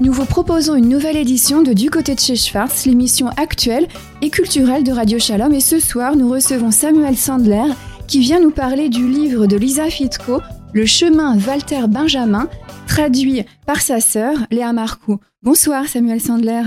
nous vous proposons une nouvelle édition de Du côté de chez Schwartz, l'émission actuelle et culturelle de Radio Shalom. Et ce soir, nous recevons Samuel Sandler qui vient nous parler du livre de Lisa Fitko, Le chemin Walter Benjamin, traduit par sa sœur Léa Marcoux. Bonsoir Samuel Sandler.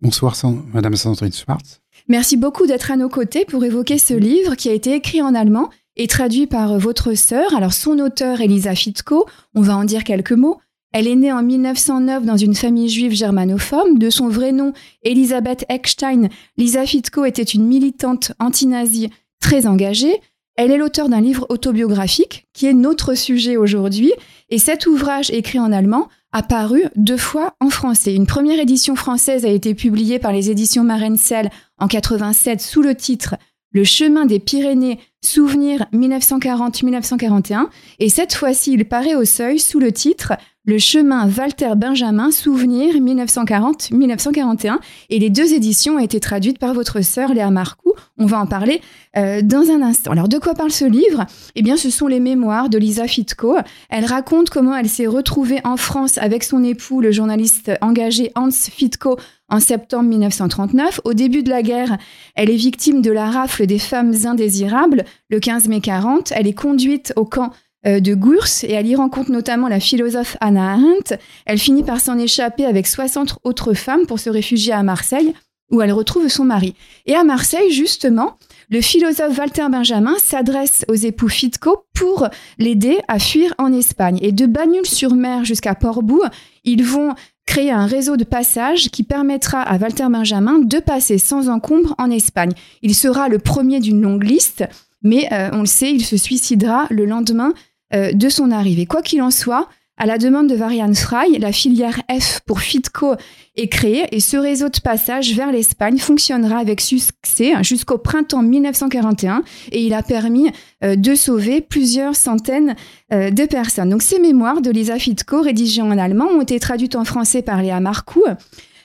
Bonsoir Madame Sandrine Schwartz. Merci beaucoup d'être à nos côtés pour évoquer ce livre qui a été écrit en allemand et traduit par votre sœur. Alors son auteur Elisa Fitko, on va en dire quelques mots. Elle est née en 1909 dans une famille juive germanophone. De son vrai nom, Elisabeth Eckstein, Lisa Fitko était une militante anti-nazie très engagée. Elle est l'auteur d'un livre autobiographique qui est notre sujet aujourd'hui. Et cet ouvrage écrit en allemand a paru deux fois en français. Une première édition française a été publiée par les éditions Marensel en 87 sous le titre Le chemin des Pyrénées, souvenirs 1940-1941. Et cette fois-ci, il paraît au seuil sous le titre le chemin Walter Benjamin, Souvenir 1940-1941. Et les deux éditions ont été traduites par votre sœur Léa Marcoux. On va en parler euh, dans un instant. Alors, de quoi parle ce livre? Eh bien, ce sont les mémoires de Lisa Fitko. Elle raconte comment elle s'est retrouvée en France avec son époux, le journaliste engagé Hans Fitko, en septembre 1939. Au début de la guerre, elle est victime de la rafle des femmes indésirables. Le 15 mai 40, elle est conduite au camp de Gurs et elle y rencontre notamment la philosophe Anna Arendt. Elle finit par s'en échapper avec 60 autres femmes pour se réfugier à Marseille où elle retrouve son mari. Et à Marseille, justement, le philosophe Walter Benjamin s'adresse aux époux Fitko pour l'aider à fuir en Espagne. Et de Bagnoul-sur-Mer jusqu'à Portbou, ils vont créer un réseau de passage qui permettra à Walter Benjamin de passer sans encombre en Espagne. Il sera le premier d'une longue liste, mais euh, on le sait, il se suicidera le lendemain euh, de son arrivée. Quoi qu'il en soit, à la demande de Varian Fry, la filière F pour Fitco est créée et ce réseau de passage vers l'Espagne fonctionnera avec succès jusqu'au printemps 1941 et il a permis euh, de sauver plusieurs centaines de personnes. Donc ces mémoires de Lisa Fitco, rédigées en allemand, ont été traduites en français par Léa Marcoux.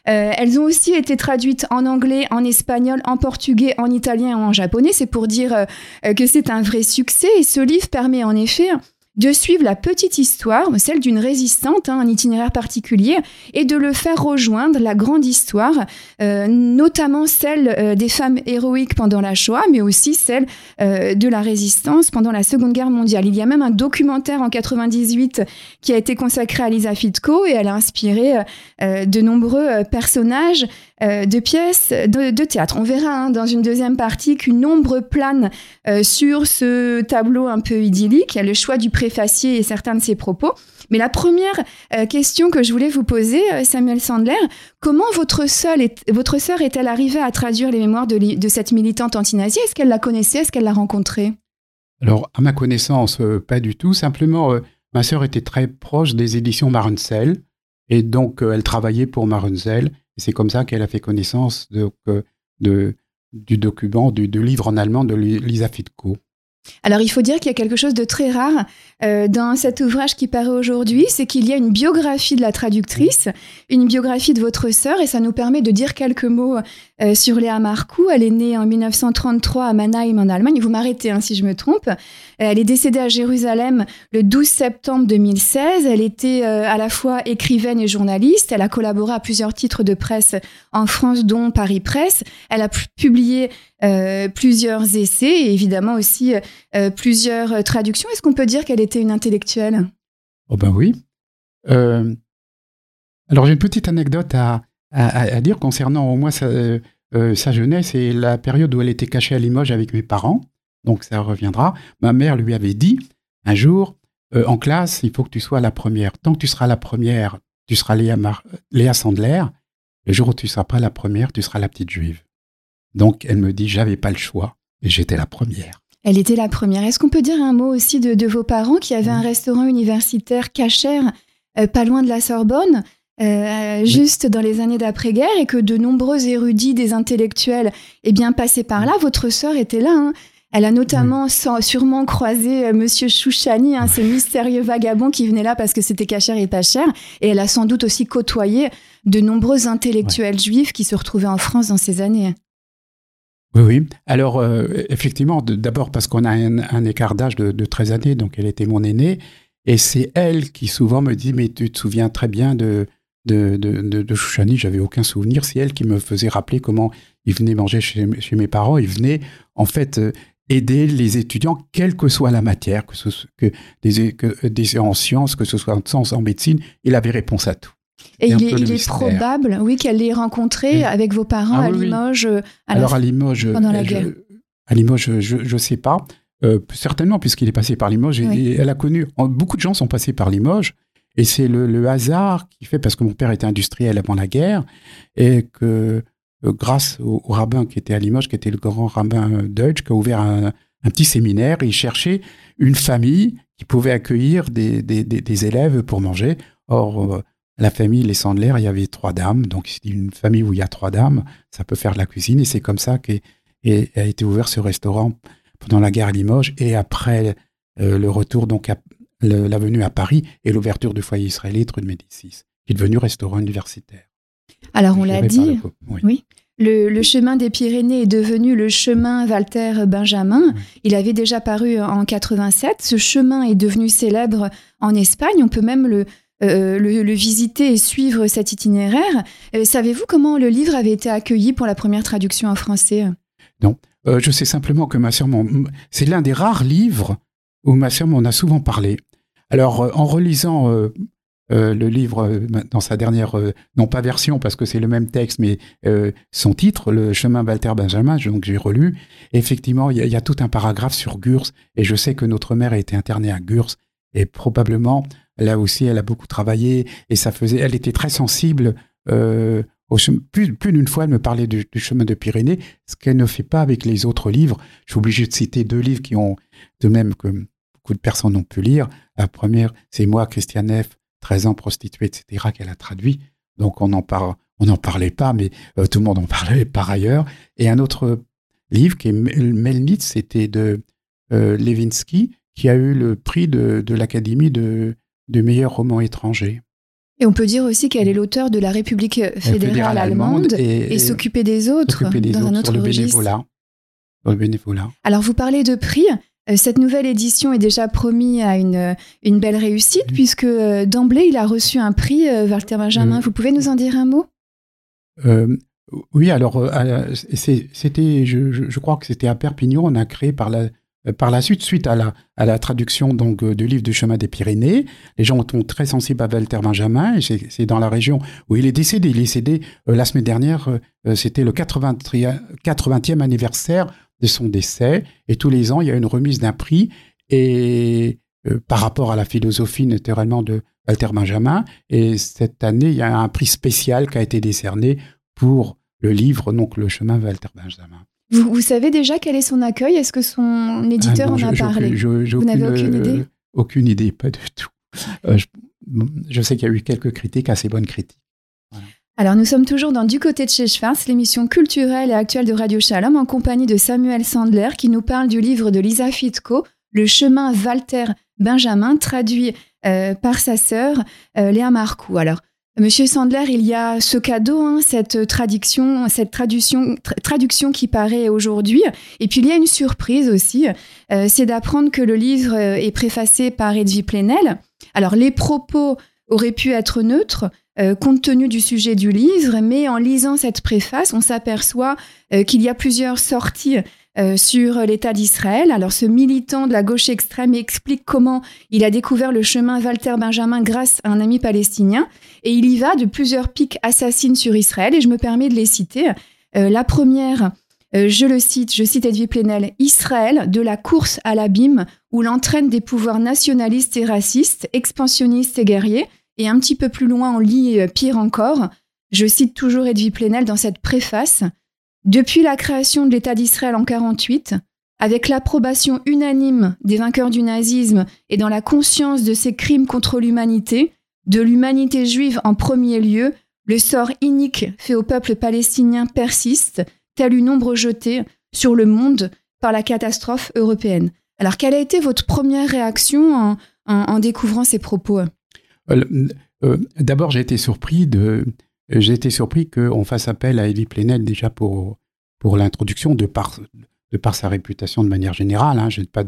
Elles ont aussi été traduites en anglais, en espagnol, en portugais, en italien et en japonais. C'est pour dire que c'est un vrai succès. Et ce livre permet en effet de suivre la petite histoire, celle d'une résistante, hein, un itinéraire particulier, et de le faire rejoindre la grande histoire, euh, notamment celle euh, des femmes héroïques pendant la Shoah, mais aussi celle euh, de la résistance pendant la Seconde Guerre mondiale. Il y a même un documentaire en 98 qui a été consacré à Lisa Fitko et elle a inspiré de nombreux personnages de pièces de, théâtre. On verra hein, dans une deuxième partie qu'une ombre plane sur ce tableau un peu idyllique. Il y a le choix du préfacier et certains de ses propos. Mais la première euh, question que je voulais vous poser, euh, Samuel Sandler, comment votre sœur, est-elle arrivée à traduire les mémoires de, cette militante anti-nazie? Est-ce qu'elle la connaissait? Est-ce qu'elle l'a rencontrée? Alors, à ma connaissance, euh, pas du tout. Simplement, ma sœur était très proche des éditions Marunzel. Et donc, elle travaillait pour Marunzel. C'est comme ça qu'elle a fait connaissance de, du document, du, du, livre en allemand de Lisa Fitko. Alors il faut dire qu'il y a quelque chose de très rare euh, dans cet ouvrage qui paraît aujourd'hui, c'est qu'il y a une biographie de la traductrice, une biographie de votre sœur, et ça nous permet de dire quelques mots euh, sur Léa Marcoux. Elle est née en 1933 à Mannheim en Allemagne. Vous m'arrêtez hein, si je me trompe. Euh, elle est décédée à Jérusalem le 12 septembre 2016. Elle était à la fois écrivaine et journaliste. Elle a collaboré à plusieurs titres de presse en France, dont Paris Presse. Elle a publié plusieurs essais et évidemment aussi plusieurs traductions. Est-ce qu'on peut dire qu'elle était une intellectuelle? Oh ben oui. alors j'ai une petite anecdote à, dire concernant au moins euh, euh, sa, jeunesse et la période où elle était cachée à Limoges avec mes parents. Donc ça reviendra. Ma mère lui avait dit un jour, euh, en classe, il faut que tu sois la première. Tant que tu seras la première, tu seras Léa, Léa Sandler. Le jour où tu ne seras pas la première, tu seras la petite juive. Donc elle me dit, j'avais pas le choix et j'étais la première. Elle était la première. Est-ce qu'on peut dire un mot aussi de, vos parents qui avaient un restaurant universitaire cachère pas loin de la Sorbonne euh, juste dans les années d'après-guerre et que de nombreux érudits, des intellectuels, eh bien passé par là? Votre sœur était là. Hein. Elle a notamment sûrement croisé euh, Monsieur Chouchani, hein, ce mystérieux vagabond qui venait là parce que c'était cachère et pas cher. Et elle a sans doute aussi côtoyé de nombreux intellectuels juifs qui se retrouvaient en France dans ces années. Oui, oui. Alors, euh, effectivement, d'abord parce qu'on a un, écart d'âge de, de 13 années, donc elle était mon aînée. Et c'est elle qui souvent me dit, mais tu te souviens très bien de, de, de, de, Chouchani, j'avais aucun souvenir. C'est elle qui me faisait rappeler comment il venait manger chez, chez mes parents. Il venait, en fait, euh, aider les étudiants, quelle que soit la matière, que, ce, que, des, que des en sciences, que ce soit en sciences, en médecine, il avait réponse à tout. Et il, est, probable, oui, qu'elle l'ait rencontré avec vos parents ah à Limoges. Euh, Alors à Limoges, pendant la guerre. à Limoges, je ne sais pas. Euh, certainement, puisqu'il est passé par Limoges. Et, elle a connu. Beaucoup de gens sont passés par Limoges. Et c'est le, hasard qui fait, parce que mon père était industriel avant la guerre, et que euh, grâce au, rabbin qui était à Limoges, qui était le grand rabbin Deutsch, qui a ouvert un, petit séminaire, il cherchait une famille qui pouvait accueillir des, élèves pour manger. Or, la famille, les Sandler, il y avait trois dames. Donc, une famille où il y a trois dames, ça peut faire de la cuisine. Et c'est comme ça qu'a été ouvert ce restaurant pendant la guerre à Limoges et après euh, le retour, donc, à, la venue à Paris et l'ouverture du foyer israélite rue de Médicis, qui est devenu restaurant universitaire. Alors, on l'a dit, oui. Le, chemin des Pyrénées est devenu le chemin Walter Benjamin. Il avait déjà paru en 87. Ce chemin est devenu célèbre en Espagne. On peut même le, euh, le, visiter et suivre cet itinéraire. Euh, savez-vous comment le livre avait été accueilli pour la première traduction en français? Non, euh, je sais simplement que ma sœur, c'est l'un des rares livres où ma sœur m'en a souvent parlé. Alors, en relisant le livre dans sa dernière, non pas version parce que c'est le même texte, mais son titre, Le chemin Walter Benjamin, donc j'ai relu. effectivement, il y, a tout un paragraphe sur Gurs, et je sais que notre mère a été internée à Gurs, et probablement Là aussi, elle a beaucoup travaillé et ça faisait. Elle était très sensible. Euh, plus, plus d'une fois, elle me parlait du, chemin de Pyrénées, ce qu'elle ne fait pas avec les autres livres. Je suis obligé de citer deux livres qui ont, de même que beaucoup de personnes ont pu lire. La première, c'est moi, Christiane F., 13 ans, prostituée, etc., qu'elle a traduit. Donc on n'en parlait pas, mais euh, tout le monde en parlait par ailleurs. Et un autre livre qui est Melnitz, c'était de euh, Levinsky, qui a eu le prix de l'Académie de, de meilleurs romans étrangers. Et on peut dire aussi qu'elle est l'auteur de La République fédérale, allemande, et, s'occuper des autres dans un autre le registre. Bénévolat, le bénévolat. Alors vous parlez de prix. Euh, cette nouvelle édition est déjà promise à une, une belle réussite puisque euh, d'emblée il a reçu un prix, euh, Walter Benjamin. vous pouvez nous en dire un mot? Oui, alors c'était, je, je, crois que c'était à Perpignan, on a créé par la euh, par la suite, suite à la, à la traduction donc, euh, du livre du chemin des Pyrénées, les gens sont très sensibles à Walter Benjamin, et c'est dans la région où il est décédé. Il est décédé euh, la semaine dernière, c'était le 80e anniversaire son décès, et tous les ans, il y a une remise d'un prix, et par rapport à la philosophie naturellement de Walter Benjamin, et cette année, il y a un prix spécial qui a été décerné pour le livre, donc le chemin Walter Benjamin. Vous, savez déjà quel est son accueil? Est-ce que son éditeur ah en a parlé? Vous n'avez aucune idée? euh, Aucune idée, pas du tout. Euh, je, sais qu'il y a eu quelques critiques, assez bonnes critiques. Alors nous sommes toujours dans Du côté de chez Schwarz, l'émission culturelle et actuelle de Radio Shalom, en compagnie de Samuel Sandler, qui nous parle du livre de Lisa Fitko, Le chemin Walter Benjamin, traduit euh, par sa sœur Léa Marcoux. Alors, Monsieur Sandler, il y a ce cadeau, hein, cette traduction, cette traduction, traduction qui paraît aujourd'hui. Et puis il y a une surprise aussi, euh, c'est d'apprendre que le livre euh, est préfacé par Edwy Plenel. Alors les propos auraient pu être neutres, euh, compte tenu du sujet du livre, mais en lisant cette préface, on s'aperçoit qu'il y a plusieurs sorties euh, sur l'État d'Israël. Alors ce militant de la gauche extrême explique comment il a découvert le chemin Walter Benjamin grâce à un ami palestinien et il y va de plusieurs pics assassines sur Israël et je me permets de les citer. Euh, la première, euh, je le cite, je cite Edwy Plenel, Israël de la course à l'abîme où l'entraîne des pouvoirs nationalistes et racistes, expansionnistes et guerriers. Et un petit peu plus loin, on lit pire encore. Je cite toujours Edwy Plenel dans cette préface. Depuis la création de l'État d'Israël en 1948, avec l'approbation unanime des vainqueurs du nazisme et dans la conscience de ces crimes contre l'humanité, de l'humanité juive en premier lieu, le sort inique fait au peuple palestinien persiste, tel une ombre jetée sur le monde par la catastrophe européenne. Alors, quelle a été votre première réaction en, découvrant ces propos? euh, euh, D'abord, j'ai été surpris de, j'ai été surpris qu'on fasse appel à Elie Plenel déjà pour, pour l'introduction, de par, de par sa réputation de manière générale. Hein, j'ai pas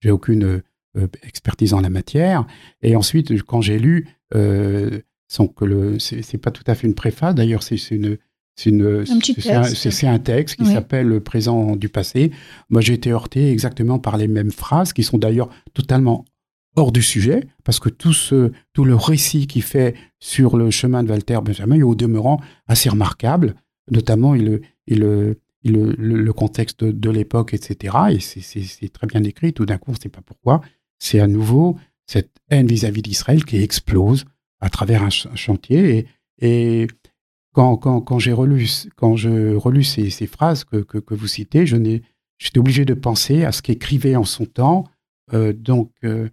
j'ai aucune euh, expertise en la matière. Et ensuite, quand j'ai lu, euh, sans que le. C'est pas tout à fait une préface. D'ailleurs, c'est une. C'est un, un, texte qui s'appelle Le présent du passé. Moi, j'ai été heurté exactement par les mêmes phrases, qui sont d'ailleurs totalement hors du sujet, parce que tout, ce, tout le récit qu'il fait sur le chemin de Walter Benjamin est au demeurant assez remarquable, notamment le, le, contexte de, l'époque, etc. Et c'est très bien décrit. Tout d'un coup, on ne sait pas pourquoi. C'est à nouveau cette haine vis-à-vis d'Israël qui explose à travers un, chantier. Et, quand, quand, quand j'ai relu, quand je relus ces, ces phrases que, que, vous citez, j'étais obligé de penser à ce qu'écrivait en son temps euh, donc euh,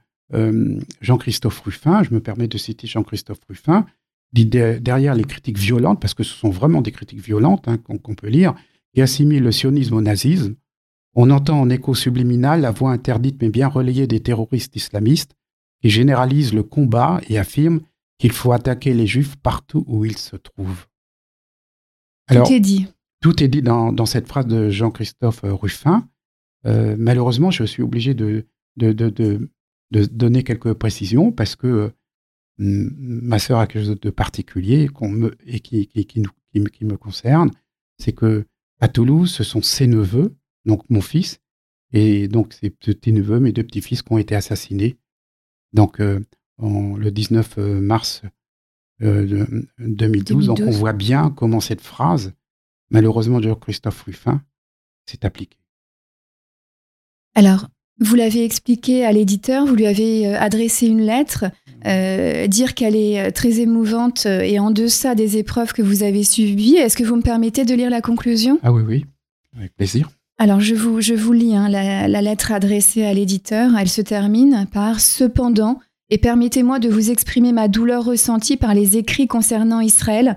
Jean-Christophe Ruffin. Je me permets de citer Jean-Christophe Ruffin. Dit derrière les critiques violentes, parce que ce sont vraiment des critiques violentes hein, qu'on peut lire, qui assimile le sionisme au nazisme. On entend en écho subliminal la voix interdite mais bien relayée des terroristes islamistes qui généralisent le combat et affirment qu'il faut attaquer les juifs partout où ils se trouvent. tout est dit. Tout est dit dans, cette phrase de Jean-Christophe Ruffin. Euh, malheureusement, je suis obligé de, de, donner quelques précisions parce que ma sœur a quelque chose de particulier me, et qui, qui, qui, qui, me concerne, c'est que à Toulouse, ce sont ses neveux, donc mon fils, et donc ses petits-neveux, mes deux petits-fils, qui ont été assassinés. Donc, euh, le 19 euh, mars 2012, euh, 2012, donc on voit bien comment cette phrase, malheureusement de Christophe Ruffin, s'est appliquée. Alors, vous l'avez expliqué à l'éditeur, vous lui avez adressé une lettre, dire qu'elle est très émouvante et en deçà des épreuves que vous avez subies. Est-ce que vous me permettez de lire la conclusion? Ah oui, oui, avec plaisir. Alors je vous, je vous lis hein, la, la, lettre adressée à l'éditeur. Elle se termine par Cependant, et permettez-moi de vous exprimer ma douleur ressentie par les écrits concernant Israël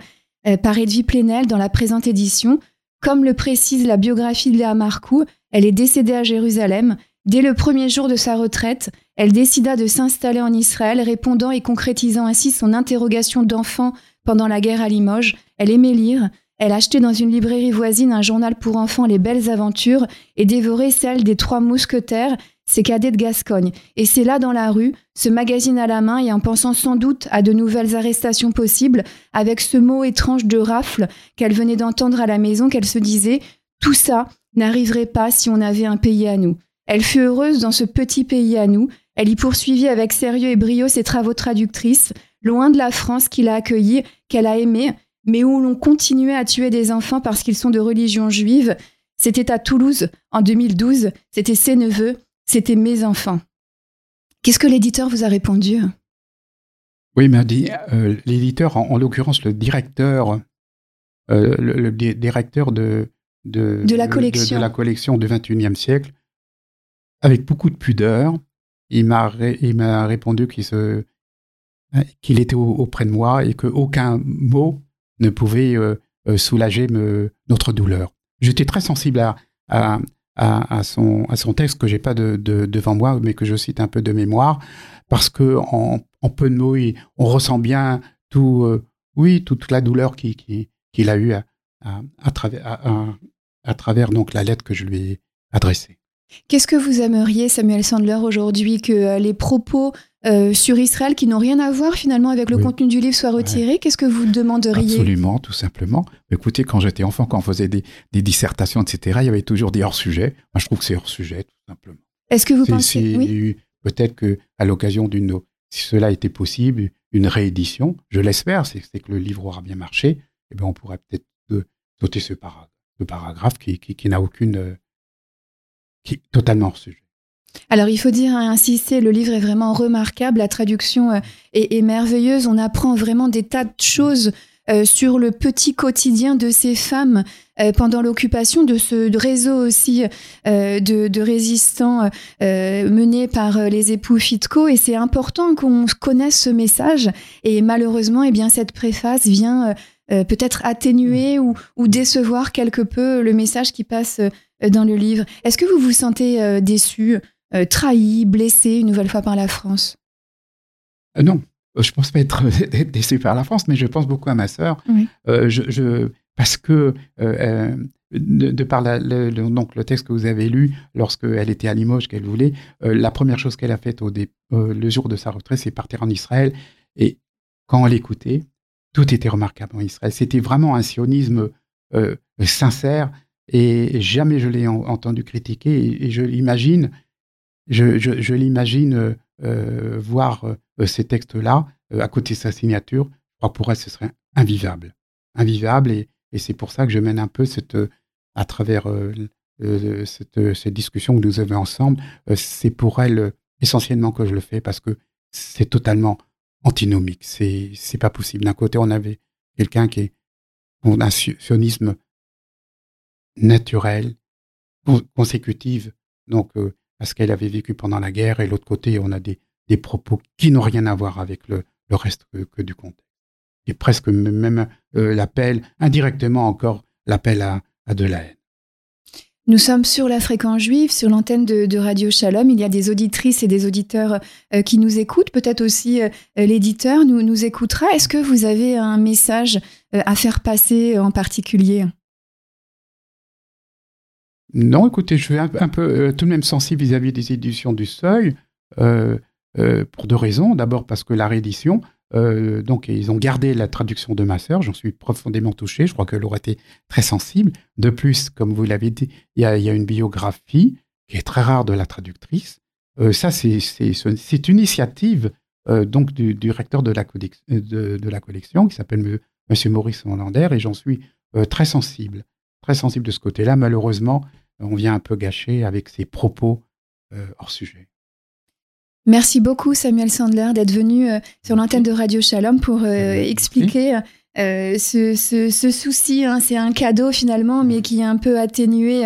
par Edwy Plenel dans la présente édition. Comme le précise la biographie de Léa Marcoux, elle est décédée à Jérusalem Dès le premier jour de sa retraite, elle décida de s'installer en Israël, répondant et concrétisant ainsi son interrogation d'enfant pendant la guerre à Limoges. Elle aimait lire. Elle achetait dans une librairie voisine un journal pour enfants Les Belles Aventures et dévorait celle des Trois Mousquetaires, ses cadets de Gascogne. Et c'est là, dans la rue, ce magazine à la main et en pensant sans doute à de nouvelles arrestations possibles, avec ce mot étrange de rafle qu'elle venait d'entendre à la maison, qu'elle se disait Tout ça n'arriverait pas si on avait un pays à nous. Elle fut heureuse dans ce petit pays à nous. Elle y poursuivit avec sérieux et brio ses travaux traductrices, loin de la France qui l'a accueillie, qu'elle a aimée, mais où l'on continuait à tuer des enfants parce qu'ils sont de religion juive. C'était à Toulouse, en 2012, c'était ses neveux, c'était mes enfants. Qu'est-ce que l'éditeur vous a répondu? Oui, m'a dit, euh, l'éditeur, en, l'occurrence le directeur, euh, le, directeur de, de, de, la collection. De, la collection du 21e siècle, avec beaucoup de pudeur, il m'a répondu qu'il était auprès de moi et qu'aucun mot ne pouvait euh, euh, soulager notre douleur. J'étais très sensible à, son, texte que j'ai pas de, devant moi, mais que je cite un peu de mémoire, parce que peu de mots, on ressent bien euh, toute la douleur qu'il a eue à, à, travers, à, travers donc la lettre que je lui ai adressée. Qu'est-ce que vous aimeriez, Samuel Sandler, aujourd'hui, que euh, les propos euh, sur Israël qui n'ont rien à voir finalement avec le contenu du livre soient retirés Qu'est-ce que vous demanderiez? Absolument, tout simplement. Écoutez, quand j'étais enfant, quand on faisait des, dissertations, etc., il y avait toujours des hors-sujets. Moi, je trouve que c'est hors-sujet, tout simplement. Est-ce que vous pensez oui? Peut-être qu'à l'occasion d'une, si cela était possible, une réédition, je l'espère, c'est que le livre aura bien marché, et eh bien on pourrait peut-être euh, sauter ce, paragraphe qui, qui n'a aucune qui totalement hors sujet. Alors il faut dire, hein, insister, le livre est vraiment remarquable, la traduction euh, est, merveilleuse, on apprend vraiment des tas de choses euh, sur le petit quotidien de ces femmes euh, pendant l'occupation, de ce réseau aussi de, résistants menés par les époux Fitco. Et c'est important qu'on connaisse ce message. Et malheureusement, eh bien, cette préface vient peut-être atténuer ou, ou, décevoir quelque peu le message qui passe euh, dans le livre. Est-ce que vous vous sentez euh, déçu, euh, trahi, blessé une nouvelle fois par la France? Non, je pense pas être déçu par la France, mais je pense beaucoup à ma sœur. je, parce que de, par le, donc le texte que vous avez lu lorsqu'elle était à Limoges, qu'elle voulait, la première chose qu'elle a faite au le jour de sa retraite, c'est partir en Israël. Et quand on l'écoutait, tout était remarquable en Israël. C'était vraiment un sionisme euh, sincère et jamais je l'ai entendu critiquer. Et, je l'imagine, je, l'imagine euh, voir euh, ces textes-là à côté de sa signature. Je crois pour elle, ce serait invivable, invivable. Et, c'est pour ça que je mène un peu cette, à travers cette, discussion que nous avons ensemble. c'est pour elle essentiellement que je le fais parce que c'est totalement antinomique. C'est c'est pas possible. D'un côté, on avait quelqu'un qui est un sionisme naturel, consécutif, donc euh, parce qu'elle avait vécu pendant la guerre, et l'autre côté, on a des, des propos qui n'ont rien à voir avec le, le reste que, du contexte. Et presque même euh, l'appel, indirectement encore, l'appel à, à de la haine. Nous sommes sur la fréquence juive, sur l'antenne de, Radio Shalom. Il y a des auditrices et des auditeurs euh, qui nous écoutent. Peut-être aussi euh, l'éditeur nous, nous écoutera. Est-ce que vous avez un message euh, à faire passer en particulier? Non, écoutez, je suis un, peu tout de même sensible vis-à-vis des éditions du Seuil, pour deux raisons. D'abord parce que la réédition, euh, donc, ils ont gardé la traduction de ma sœur. J'en suis profondément touché. Je crois qu'elle aurait été très sensible. De plus, comme vous l'avez dit, il y, a, une biographie qui est très rare de la traductrice. Euh, ça, c'est une initiative euh, donc du, recteur de la, collection qui s'appelle Monsieur Maurice Hollander et j'en suis très sensible, très sensible de ce côté-là. Malheureusement, on vient un peu gâcher avec ses propos hors sujet. Merci beaucoup Samuel Sandler d'être venu euh, sur l'antenne de Radio Shalom pour euh, expliquer euh, ce, souci. Hein. C'est un cadeau finalement, mais qui est un peu atténué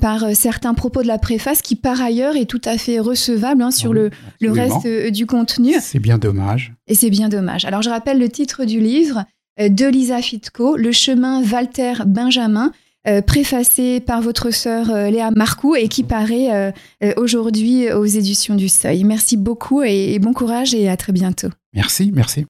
par certains propos de la préface, qui par ailleurs est tout à fait recevable hein, sur le, le, reste du contenu. C'est bien dommage. Et c'est bien dommage. Alors je rappelle le titre du livre de Lisa Fitko, Le chemin Walter Benjamin. Euh, préfacé par votre sœur euh, Léa Marcoux et qui paraît euh, aujourd'hui aux éditions du Seuil. Merci beaucoup et bon courage et à très bientôt. Merci, merci.